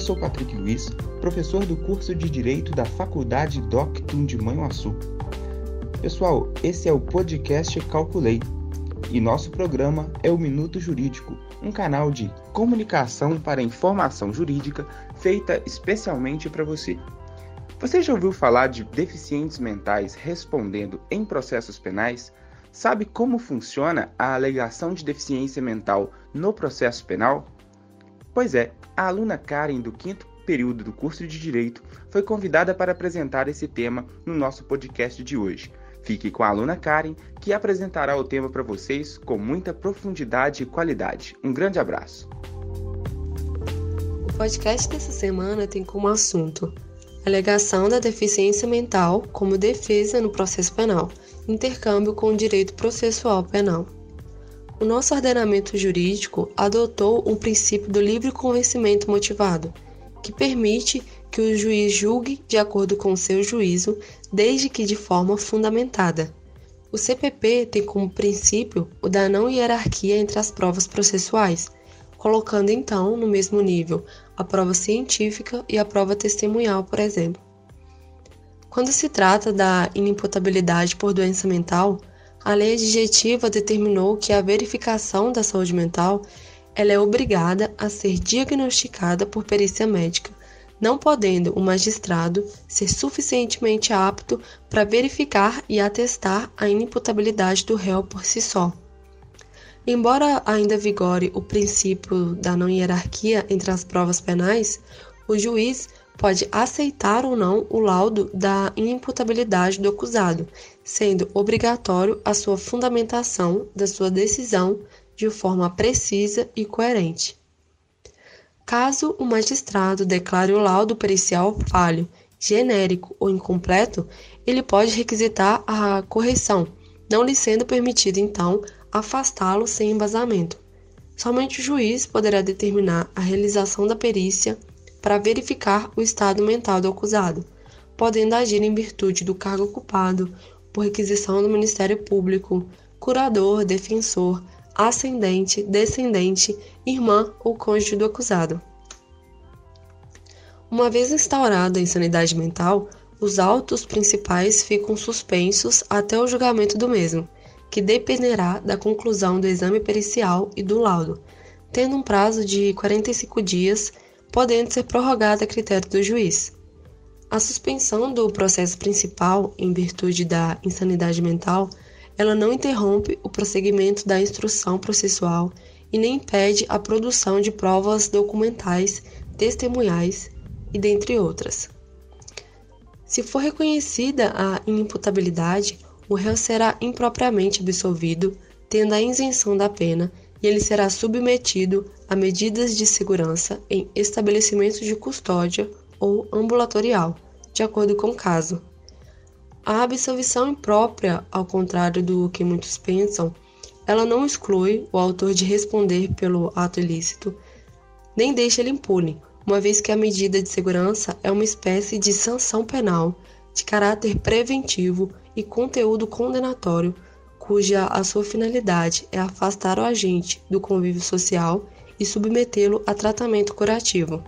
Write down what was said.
sou Patrick Luiz, professor do curso de Direito da Faculdade Doctum de Manhuaçu. Pessoal, esse é o podcast Calculei e nosso programa é o Minuto Jurídico, um canal de comunicação para informação jurídica feita especialmente para você. Você já ouviu falar de deficientes mentais respondendo em processos penais? Sabe como funciona a alegação de deficiência mental no processo penal? Pois é, a aluna Karen, do quinto período do curso de Direito, foi convidada para apresentar esse tema no nosso podcast de hoje. Fique com a aluna Karen, que apresentará o tema para vocês com muita profundidade e qualidade. Um grande abraço. O podcast dessa semana tem como assunto alegação da deficiência mental como defesa no processo penal, intercâmbio com o direito processual penal. O nosso ordenamento jurídico adotou o princípio do livre convencimento motivado, que permite que o juiz julgue de acordo com seu juízo, desde que de forma fundamentada. O CPP tem como princípio o da não hierarquia entre as provas processuais, colocando então no mesmo nível a prova científica e a prova testemunhal, por exemplo. Quando se trata da inimputabilidade por doença mental, a lei adjetiva determinou que a verificação da saúde mental ela é obrigada a ser diagnosticada por perícia médica, não podendo o magistrado ser suficientemente apto para verificar e atestar a inimputabilidade do réu por si só. Embora ainda vigore o princípio da não hierarquia entre as provas penais, o juiz pode aceitar ou não o laudo da inimputabilidade do acusado, sendo obrigatório a sua fundamentação da sua decisão de forma precisa e coerente. Caso o magistrado declare o laudo pericial falho, genérico ou incompleto, ele pode requisitar a correção, não lhe sendo permitido então afastá-lo sem embasamento. Somente o juiz poderá determinar a realização da perícia para verificar o estado mental do acusado, podendo agir em virtude do cargo ocupado, por requisição do Ministério Público, curador, defensor, ascendente, descendente, irmã ou cônjuge do acusado. Uma vez instaurada a insanidade mental, os autos principais ficam suspensos até o julgamento do mesmo, que dependerá da conclusão do exame pericial e do laudo, tendo um prazo de 45 dias, podendo ser prorrogado a critério do juiz. A suspensão do processo principal, em virtude da insanidade mental, ela não interrompe o prosseguimento da instrução processual e nem impede a produção de provas documentais, testemunhais e dentre outras. Se for reconhecida a inimputabilidade, o réu será impropriamente absolvido, tendo a isenção da pena, e ele será submetido a medidas de segurança em estabelecimentos de custódia ou ambulatorial, de acordo com o caso. A absolvição imprópria, ao contrário do que muitos pensam, ela não exclui o autor de responder pelo ato ilícito, nem deixa ele impune, uma vez que a medida de segurança é uma espécie de sanção penal de caráter preventivo e conteúdo condenatório, cuja a sua finalidade é afastar o agente do convívio social e submetê-lo a tratamento curativo.